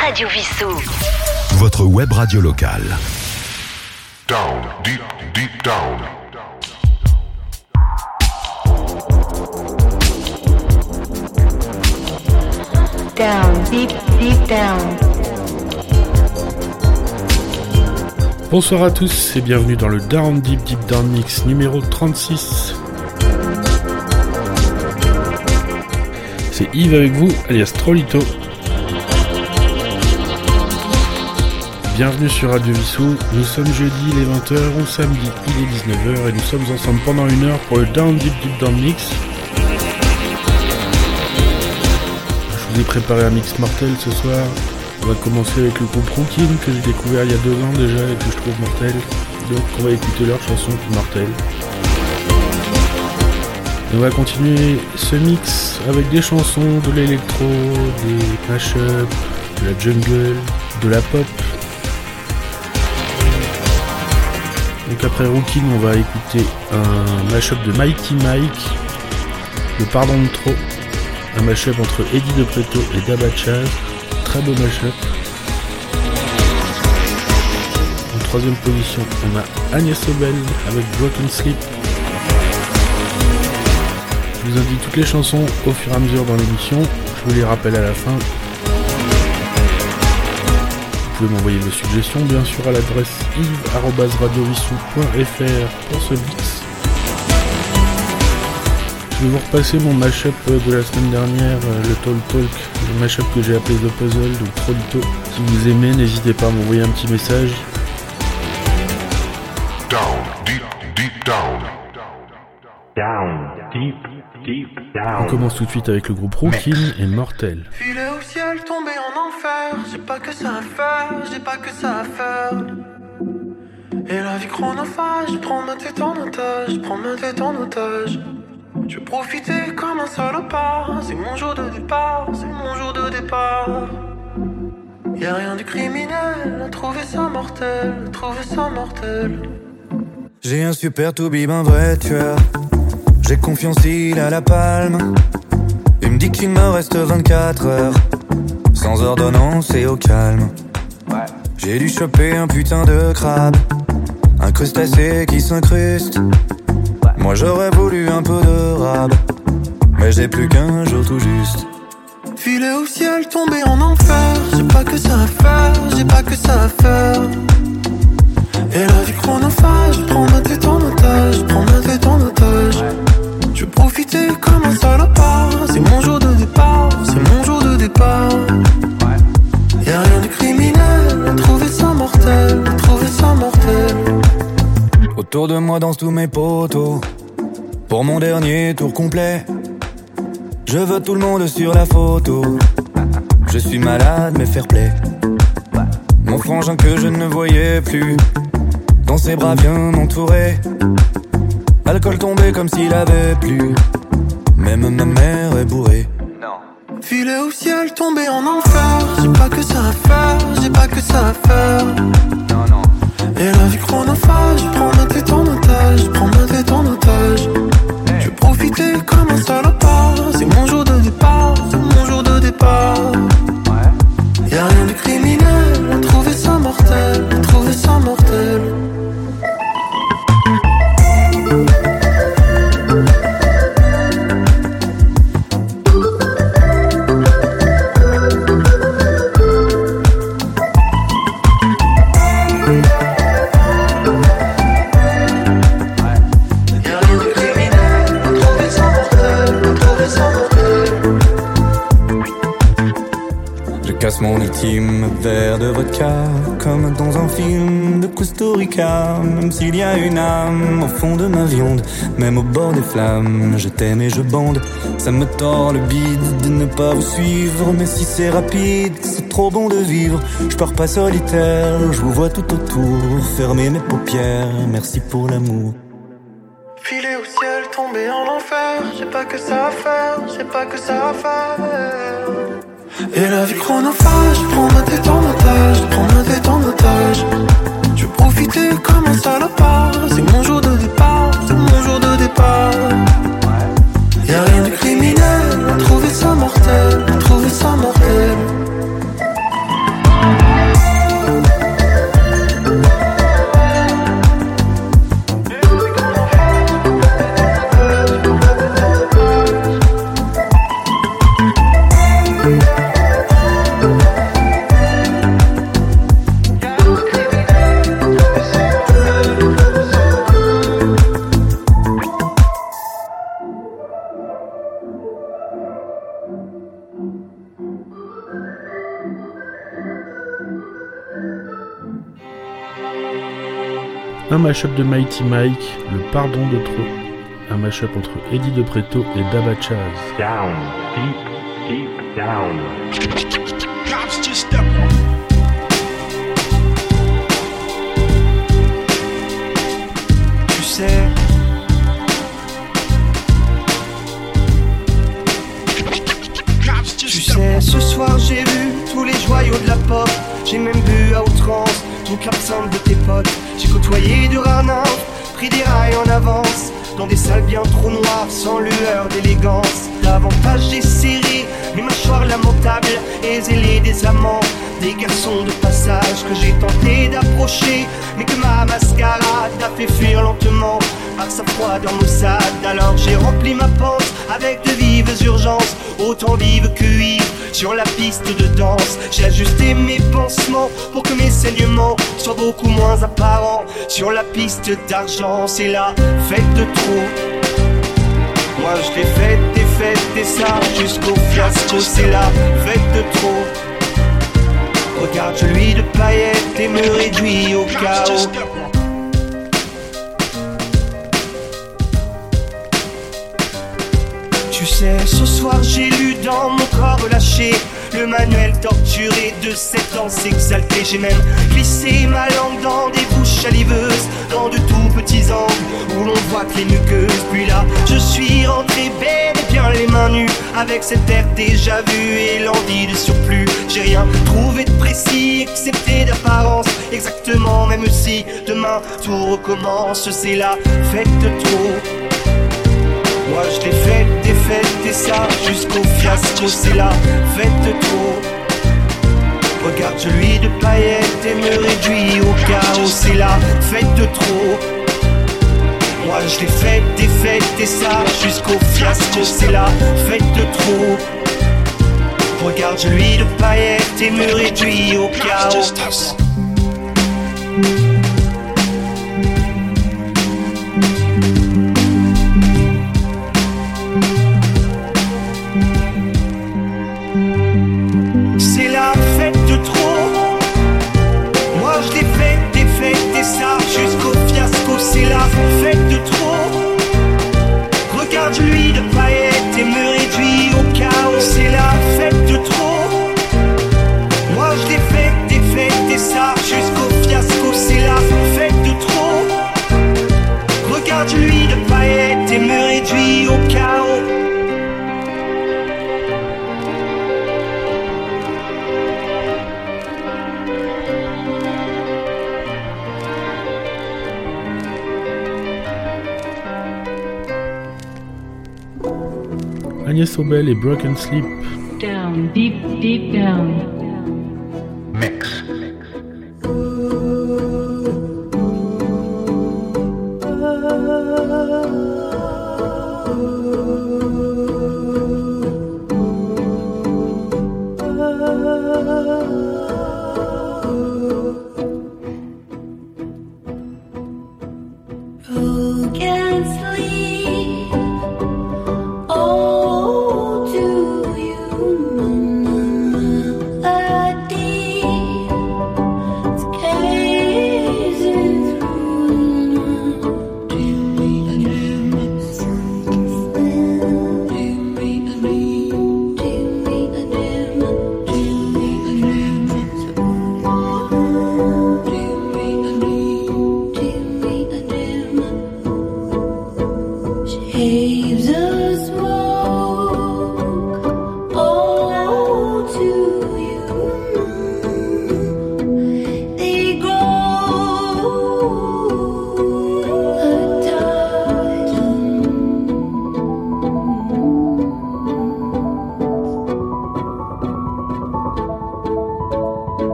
Radio Vissou. Votre web radio locale. Down, deep, deep down. Down, deep, deep down. Bonsoir à tous et bienvenue dans le Down Deep Deep Down Mix numéro 36. C'est Yves avec vous, alias Trollito. Bienvenue sur Radio Vissou, nous sommes jeudi les 20h ou samedi il est 19h et nous sommes ensemble pendant une heure pour le Down Deep Deep Down Mix. Je vous ai préparé un mix mortel ce soir. On va commencer avec le groupe Rookin que j'ai découvert il y a deux ans déjà et que je trouve mortel. Donc on va écouter leur chanson qui est on va continuer ce mix avec des chansons, de l'électro, des mashups, de la jungle, de la pop. Donc après Rookin, on va écouter un mashup de Mighty Mike, le Pardon de trop, un mashup entre Eddie De Preto et Dabachaz, très beau mashup. En troisième position, on a Agnès Obel avec Broken Sleep. Je vous indique toutes les chansons au fur et à mesure dans l'émission. Je vous les rappelle à la fin. Pouvez m'envoyer vos suggestions bien sûr à l'adresse yves.radiovissou.fr pour ce mix. Je vais vous repasser mon mashup de la semaine dernière, euh, le Talk Talk, le mashup que j'ai appelé The Puzzle de Trolito. Si vous aimez, n'hésitez pas à m'envoyer un petit message. Down, deep, deep On commence tout de suite avec le groupe Rookin et Mortel. Filer au ciel, tomber en enfer. J'ai pas que ça à faire, j'ai pas que ça à faire. Et la vie chronophage, prends ma tête en otage, prends ma tête en otage. Je veux profiter comme un salopard. C'est mon jour de départ, c'est mon jour de départ. Y'a rien de criminel, trouver ça mortel, trouver ça mortel. J'ai un super toubib, un vrai tueur. J'ai confiance, il a la palme. Il me dit qu'il me reste 24 heures. Sans ordonnance et au calme. J'ai dû choper un putain de crabe. Un crustacé qui s'incruste. Moi j'aurais voulu un peu de rab. Mais j'ai plus qu'un jour tout juste. Filer au ciel, tomber en enfer. J'ai pas que ça à faire, j'ai pas que ça à faire. Et la vie chronophage, prends ma tête en otage, prends ma tête en C'est mon jour de départ, c'est mon jour de départ. Y'a rien de criminel, trouver ça mortel, trouver ça mortel. Autour de moi dansent tous mes potos. Pour mon dernier tour complet, je veux tout le monde sur la photo. Je suis malade, mais fair play. Mon frangin que je ne voyais plus, dans ses bras bien entouré. Alcool tombé comme s'il avait plu. Même ma mère est bourrée. Filer au ciel, tomber en enfer. J'ai pas que ça à faire, j'ai pas que ça à faire. Et la vie chronophage, prends ma tête en otage, prends ma tête en otage. Je profiter comme un salopard. C'est mon jour de départ, c'est mon jour de départ. De ma viande Même au bord des flammes Je t'aime et je bande Ça me tord le bide de ne pas vous suivre Mais si c'est rapide, c'est trop bon de vivre Je pars pas solitaire, je vous vois tout autour Fermez mes paupières, merci pour l'amour Filer au ciel, tomber en enfer. J'ai pas que ça à faire, j'ai pas que ça à faire. Et la vie chronophage, prends ma tête en otage, prends ma tête en otage. Je profiter comme un salopard. C'est mon jour de jour mashup de Mighty Mike, Le Pardon de trop, un mashup entre Eddie De Preto et Daba Chaz. Down, deep, deep down. Tu sais. Tu sais, ce soir j'ai vu tous les joyaux de la pop. J'ai même bu à outrance toute l'absinthe de tes potes. J'ai côtoyé du ranin, pris des rails en avance. Dans des salles bien trop noires, sans lueur d'élégance. Davantage des séries, mes mâchoires lamentables et zélés des amants. Des garçons de passage que j'ai tenté d'approcher, mais que ma mascarade a fait fuir lentement par sa froideur maussade. Alors j'ai rempli ma panse avec de vives urgences, autant vives que vives sur la piste de danse. J'ai ajusté mes pansements pour que mes saignements soient beaucoup moins apparents. Sur la piste d'argent, c'est la fête de trop. Moi je l'ai faite, des fêtes, et ça jusqu'au fiasco, c'est la fête de trop. Regarde, je lui de paillettes et me réduis au chaos. Tu sais, ce soir j'ai lu dans mon corps relâché le manuel torturé de sept ans s'exalter. J'ai même glissé ma langue dans des bouches saliveuses, dans de tout petits angles où l'on voit que les muqueuses. Puis là, je suis rentré bel et bien les mains nues, avec cet air déjà vu et l'envie de surplus. J'ai rien trouvé de précis, excepté d'apparence, exactement, même si demain tout recommence. C'est la fête de trop. Moi je l'ai faite, et ça jusqu'au fiasco, c'est la fête de trop. Regarde, je lui de paillettes et me réduis au chaos, c'est la fête de trop. Moi je l'ai faite, des fêtes et ça jusqu'au fiasco, c'est la fête de trop. Regarde, je lui de paillettes et me réduis au chaos. Agnès et Broken Sleep. Down, deep, deep down.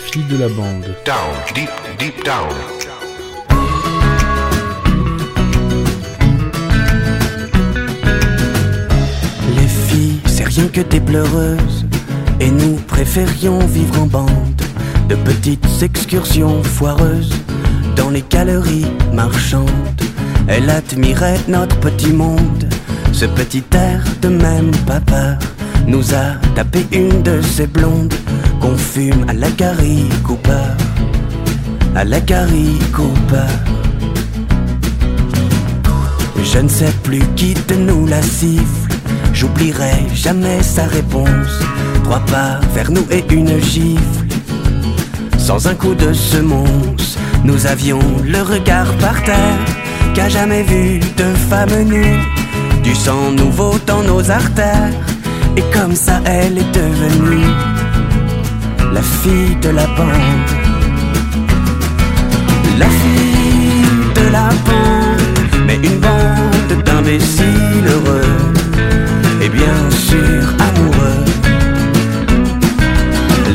Fille de la bande. Down, deep, deep down. Les filles, c'est rien que des pleureuses. Et nous préférions vivre en bande. De petites excursions foireuses dans les galeries marchandes. Elle admirait notre petit monde. Ce petit air de même peur nous a tapé une de ces blondes qu'on fume à la Cooper. À la Cooper. Je ne sais plus qui de nous la siffle. J'oublierai jamais sa réponse. Trois pas vers nous et une gifle. Sans un coup de semonce, nous avions le regard par terre. Qu'a jamais vu de femme nue, du sang nouveau dans nos artères. Et comme ça, elle est devenue la fille de la bande. La fille de la bande, mais une bande d'imbéciles heureux et bien sûr amoureux.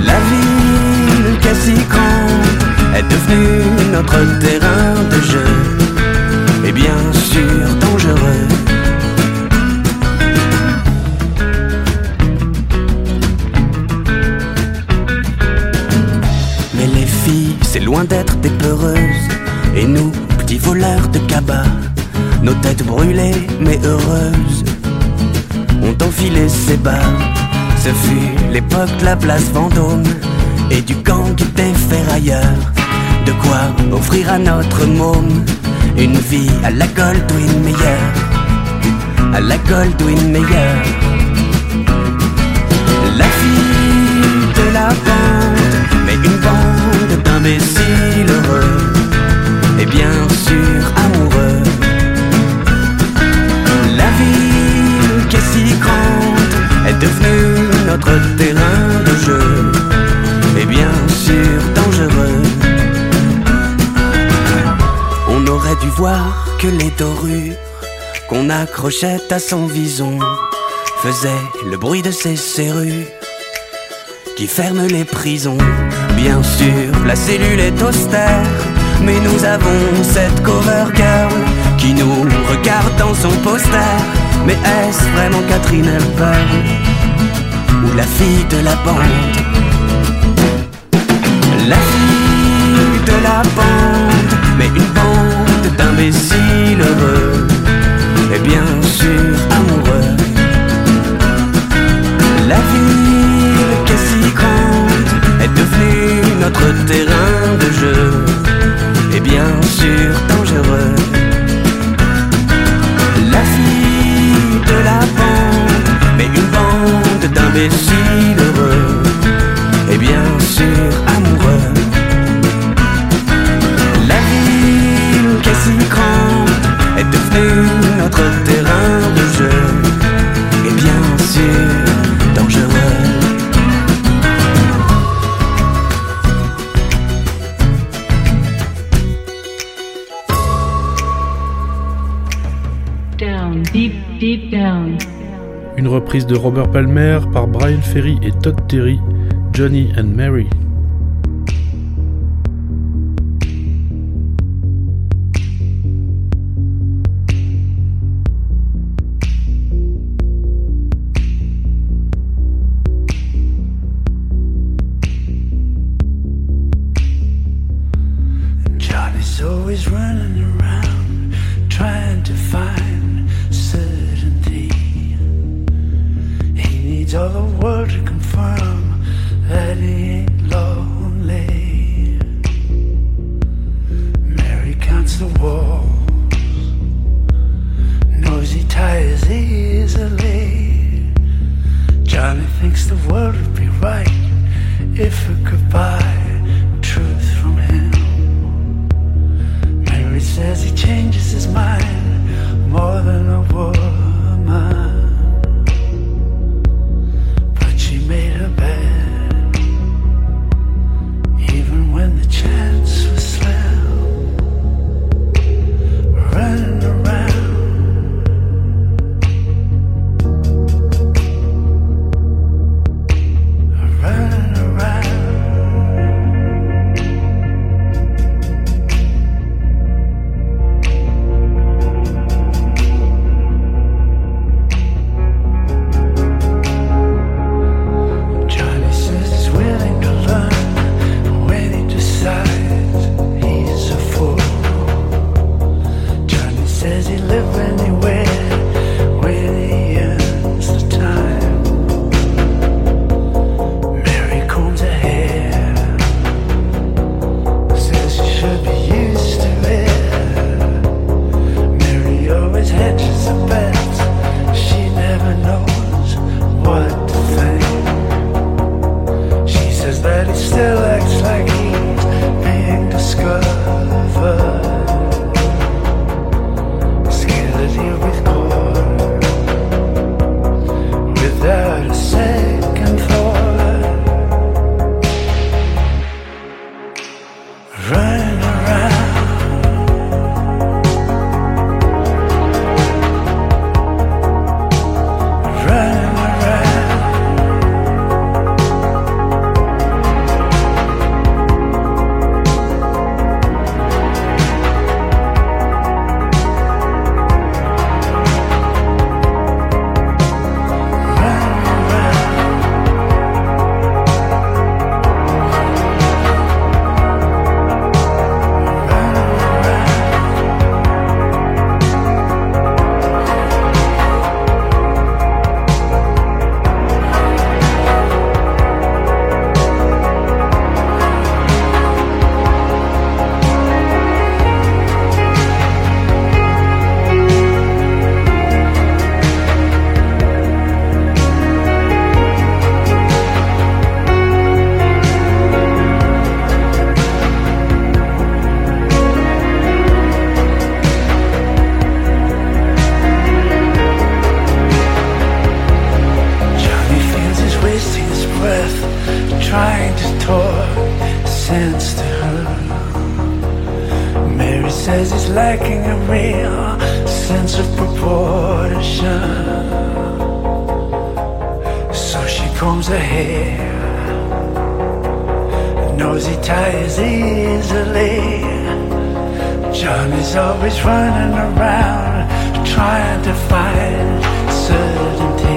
La ville qui est si grande est devenue notre terrain de jeu et bien sûr dangereux. D'être des peureuses. Et nous, petits voleurs de cabas, nos têtes brûlées mais heureuses, ont enfilé ces bas. Ce fut l'époque de la place Vendôme et du gang des ferrailleurs. De quoi offrir à notre môme une vie à la Goldwyn Mayer. À la Goldwyn Mayer. La fille de la bande, mais une bande d'imbéciles heureux et bien sûr amoureux. La ville qui est si grande est devenue notre terrain de jeu et bien sûr dangereux. On aurait dû voir que les dorures qu'on accrochait à son vison faisaient le bruit de ses serrures qui ferment les prisons. Bien sûr, la cellule est austère, mais nous avons cette cover girl qui nous regarde dans son poster. Mais est-ce vraiment Catherine Hepburn ou la fille de la bande? La fille de la bande, mais une bande d'imbéciles heureux et bien sûr amoureux. La ville notre terrain de jeu et bien sûr dangereux. La fille de la bande, mais une bande d'imbéciles heureux et bien sûr amoureux. Une reprise de Robert Palmer par Brian Ferry et Todd Terry, Johnny and Mary. combs her knows Nosy ties easily. Johnny's always running around trying to find certainty.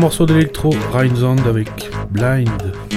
morceau d'électro, Rhineland avec Blind.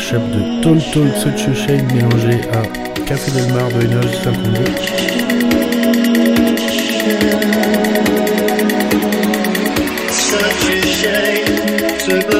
mashup de Tall Tall Such Shade mélangé à Café Del Mar de Energy 52.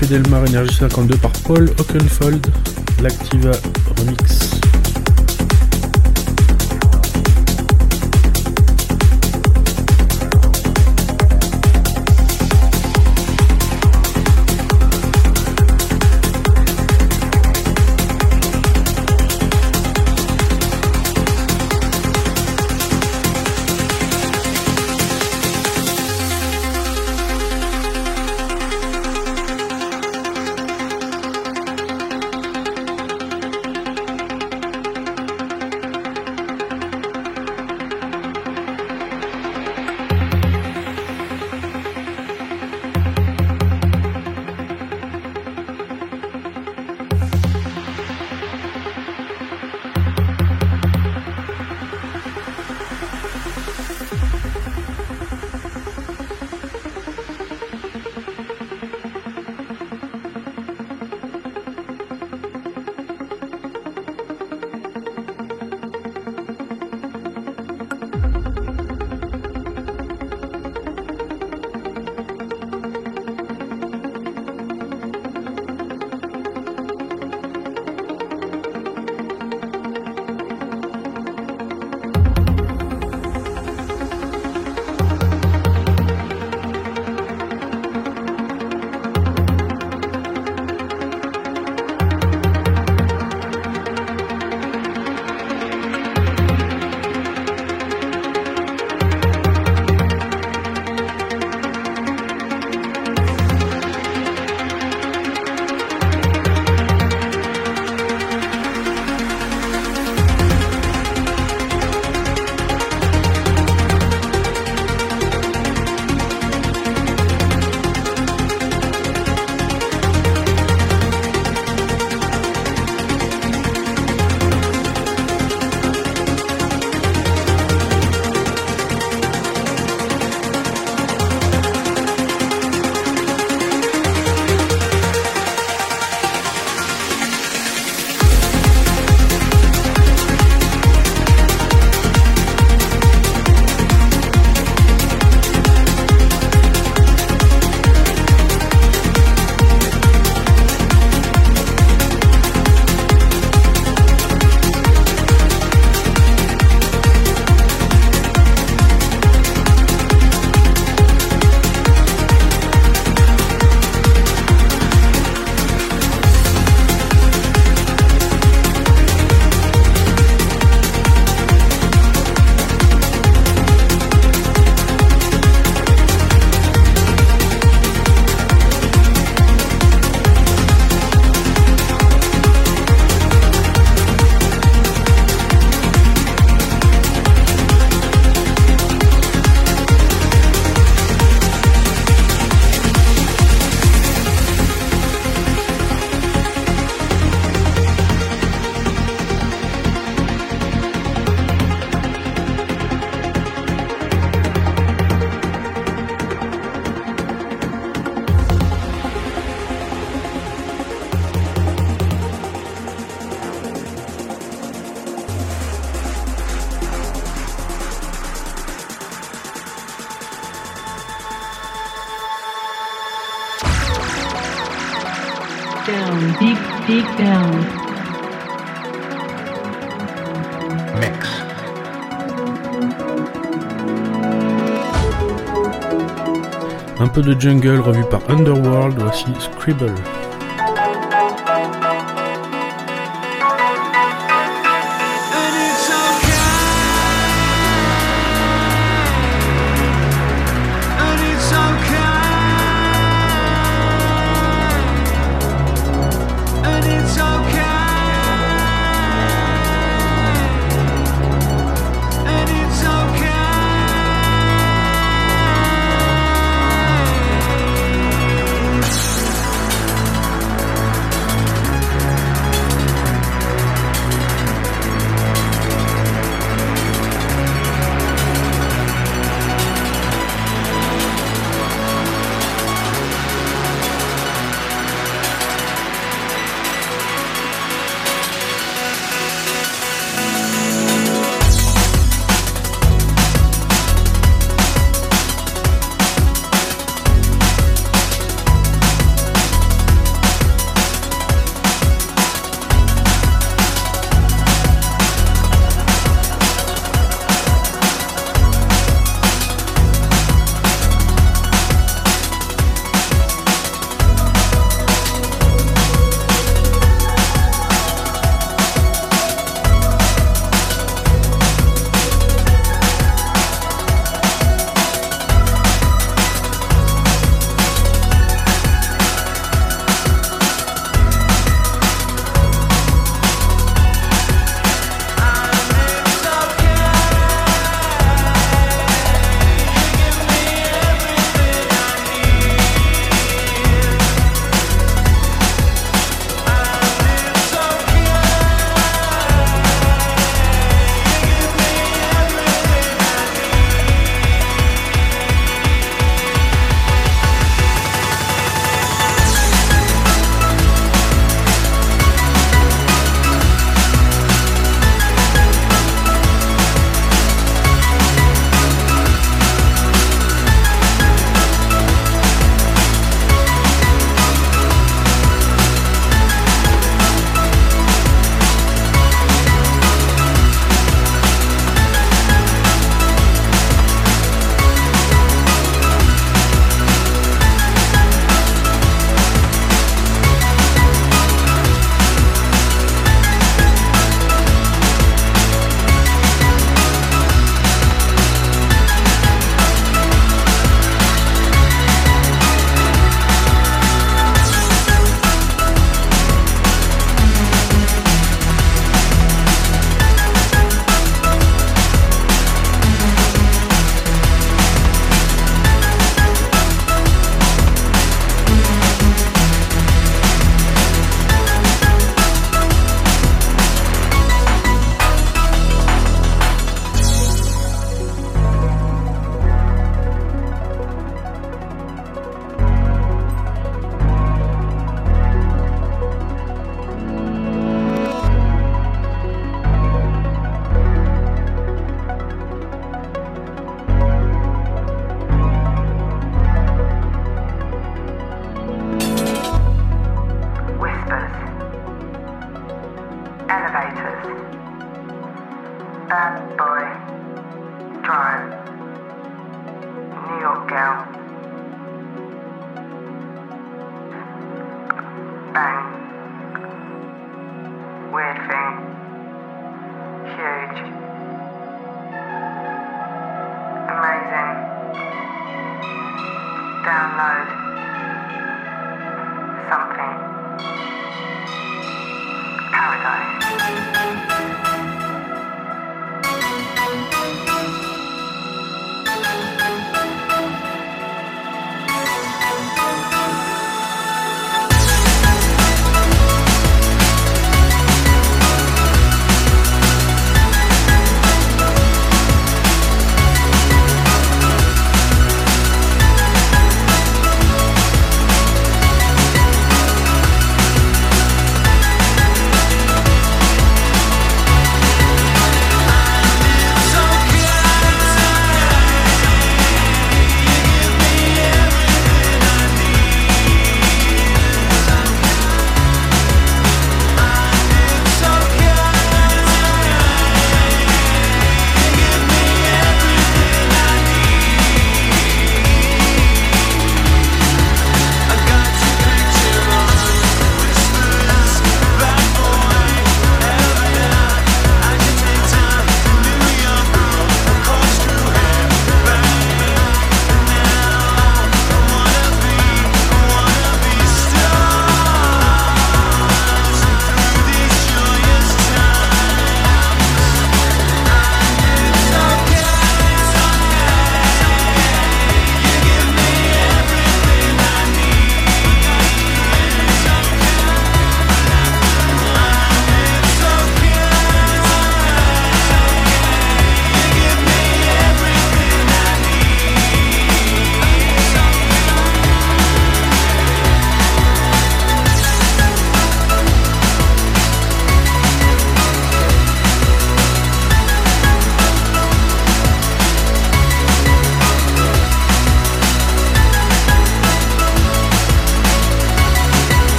Fedelmar Energy 52 par Paul Oakenfold, l'Activa Remix. De jungle revu par Underworld, voici Scribble.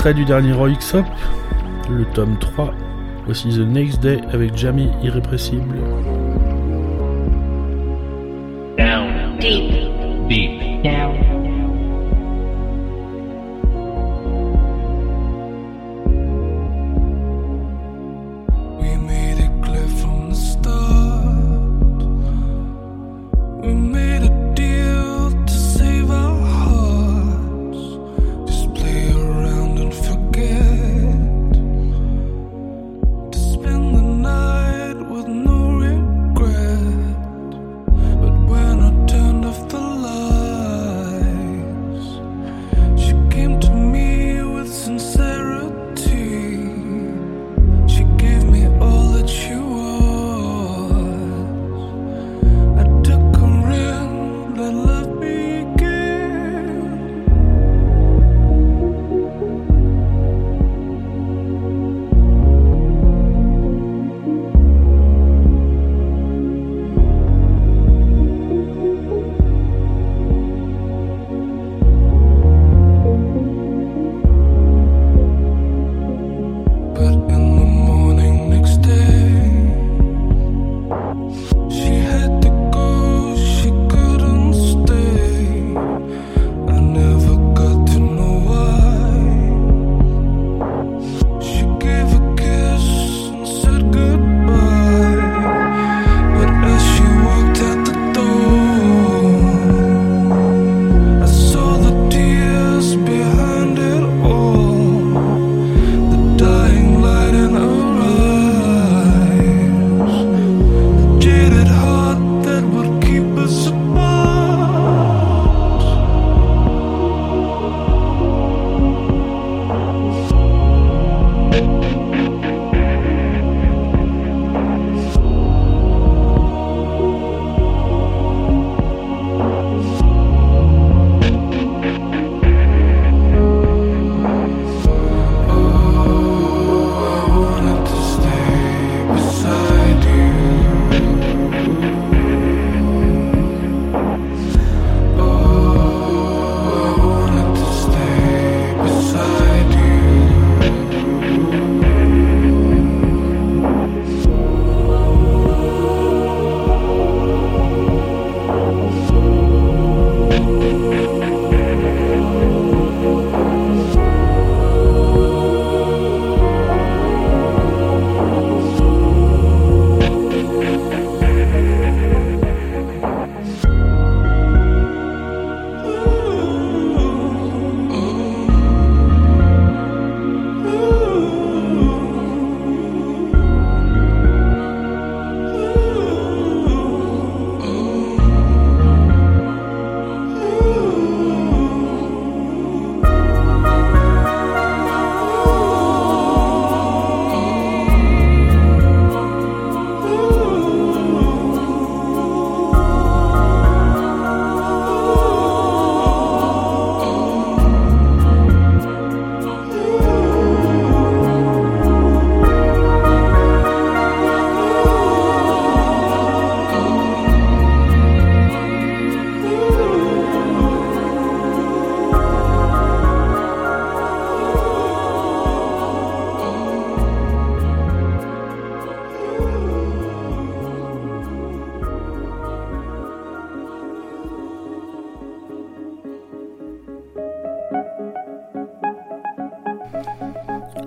extrait du dernier Roy Xop, le tome 3, voici The Next Day avec Jamie Irrépressible.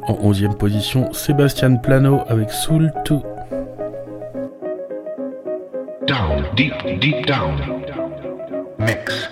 En 11e position, Sébastien Plano avec Soul 2. Down, deep, deep down. Mix.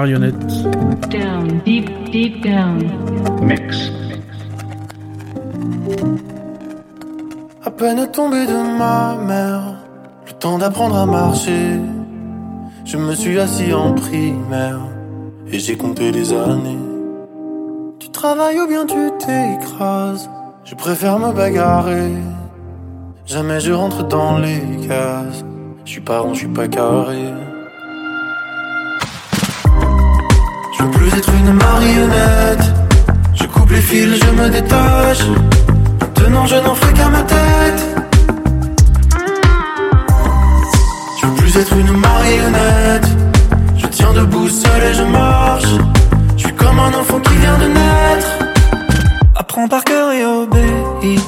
Rookin avec Marionnette. Down, deep, deep down. Mix. À peine tombé de ma mère, le temps d'apprendre à marcher. Je me suis assis en primaire et j'ai compté les années. Tu travailles ou bien tu t'écrases, je préfère me bagarrer. Jamais je rentre dans les cases, je suis pas rond, je suis pas carré. Marionnette, je coupe les fils, je me détache. Maintenant je n'en fais qu'à ma tête. Je veux plus être une marionnette. Je tiens debout seul et je marche. Je suis comme un enfant qui vient de naître. Apprends par cœur et obéis.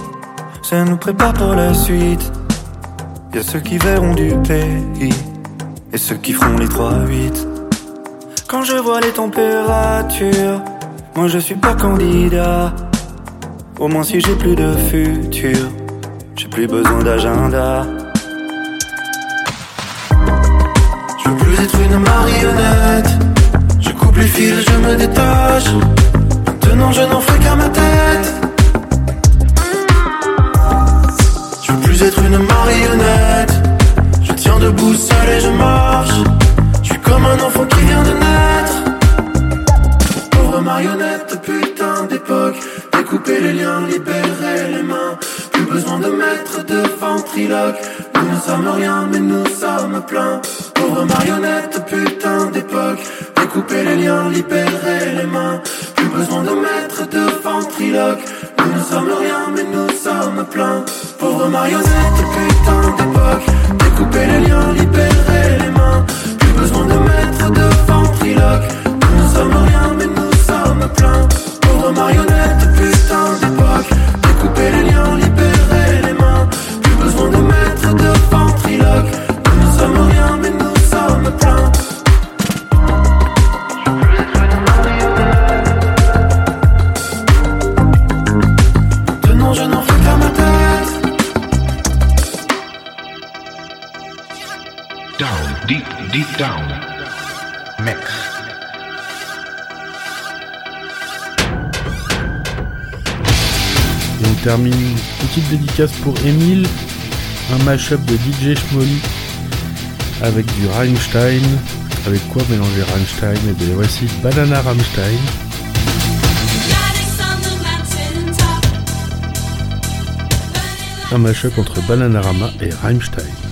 Ça nous prépare pour la suite. Y a ceux qui verront du pays et ceux qui feront les 3-8. Quand je vois les températures, moi je suis pas candidat. Au moins si j'ai plus de futur, j'ai plus besoin d'agenda. Je veux plus être une marionnette. Je coupe les fils, je me détache. Maintenant je n'en fais qu'à ma tête. Je veux plus être une marionnette. Je tiens debout seul et je marche. Comme un enfant qui vient de naître. Pauvre marionnette, putain d'époque. Découper les liens, libérer les mains. Plus besoin de mettre de ventriloque. Nous ne sommes rien, mais nous sommes pleins. Pauvre marionnette, putain d'époque. Découper les liens, libérer les mains. Plus besoin de mettre de ventriloque. Nous ne sommes rien, mais nous sommes pleins. Pauvre marionnette, putain d'époque. Découper les liens, libérer les mains. Besoin de mettre de ventriloque. Nous ne sommes rien, mais nous sommes pleins. Pauvre marionnette, putain d'époque. Découper les liens, Et on termine petite dédicace pour Emile, un mashup de DJ Schmolly avec du Rammstein. Avec quoi mélanger Rammstein Et bien voici Banana Rammstein. Un mashup entre Bananarama et Rammstein.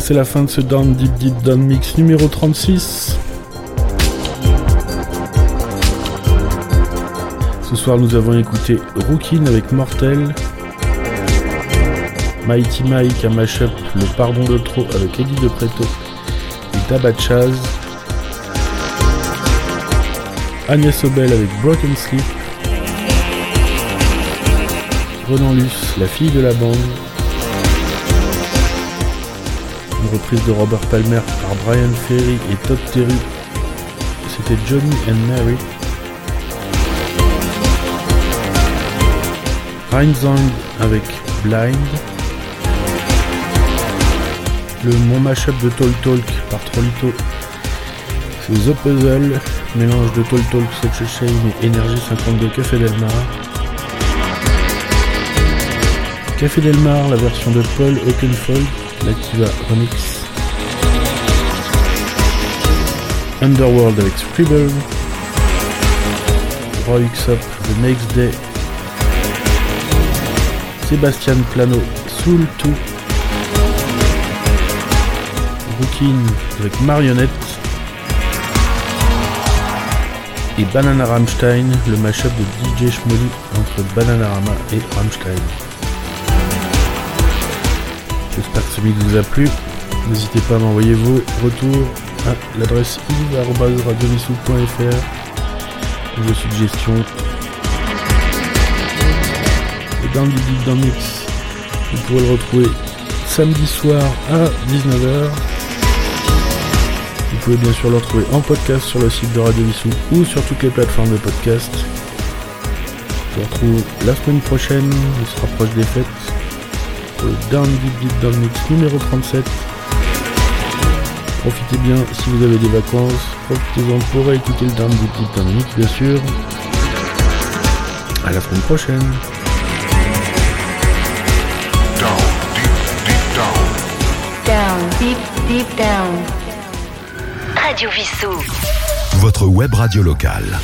C'est la fin de ce Down Deep Deep Down Mix numéro 36. Ce soir, nous avons écouté Rookin avec Mortel, Mighty Mike, un mashup, Le Pardon de Trop avec Eddie de Preto et Dabachaz, Agnès Obel avec Broken Sleep, Renan Luce, la fille de la bande, reprise de Robert Palmer par Brian Ferry et Todd Terry. C'était Johnny and Mary. Rhinezang avec Blind. Le Mon Mashup de Tall Talk par Trollito. C'est The Puzzle, mélange de Tall Talk, Such a Shame et Energy 52 Café Del Mar. Café Del Mar, la version de Paul Oakenfold, l'Activa Remix. Underworld avec Scribble. Roy Up, The Next Day. Sébastien Plano, Soul 2. Rookin avec Marionnette. Et Banana Rammstein, le mashup de DJ Schmolly entre Bananarama et Rammstein. J'espère que ce mix vous a plu. N'hésitez pas à m'envoyer vos retours à l'adresse yves.radiomissou.fr vos suggestions. Et dans le dans Mix, vous pourrez le retrouver samedi soir à 19h. Vous pouvez bien sûr le retrouver en podcast sur le site de Radio Missou ou sur toutes les plateformes de podcast. Je vous retrouve la semaine prochaine, on se rapproche des fêtes Down Deep Deep Down Mix numéro 37. Profitez bien si vous avez des vacances, profitez-en pour écouter le Down Deep Deep Down Mix bien sûr. À la semaine prochaine. Down, deep, deep down. Radio Vissou. Votre web radio locale.